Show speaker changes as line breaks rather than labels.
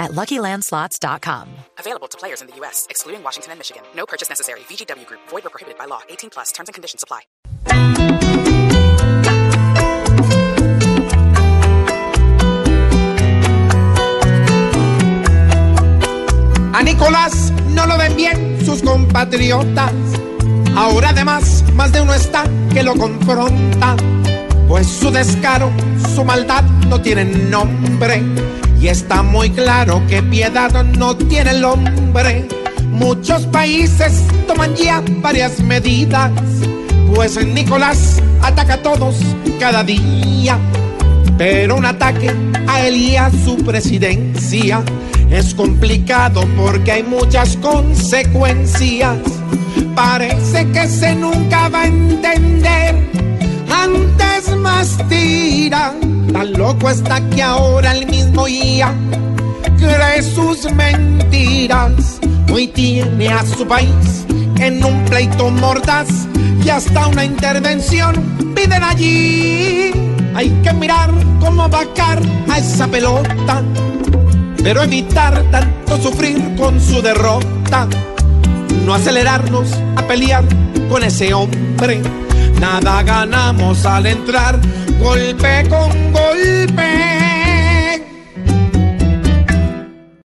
at LuckyLandSlots.com.
Available to players in the U.S., excluding Washington and Michigan. No purchase necessary. VGW Group. Void or prohibited by law. 18 plus. Terms and conditions apply.
A Nicolás no lo ven bien sus compatriotas. Ahora además más de uno está que lo confronta. Pues su descaro, su maldad no tienen nombre. Y está muy claro que piedad no tiene el hombre. Muchos países toman ya varias medidas. Pues Nicolás ataca a todos cada día. Pero un ataque a él y a su presidencia es complicado porque hay muchas consecuencias. Parece que se nunca va a entender. Tira. Tan loco está que ahora el mismo día cree sus mentiras. Hoy tiene a su país en un pleito mordaz y hasta una intervención piden allí. Hay que mirar cómo vacar a esa pelota, pero evitar tanto sufrir con su derrota. No acelerarnos a pelear con ese hombre. Nada ganamos al entrar golpe con golpe.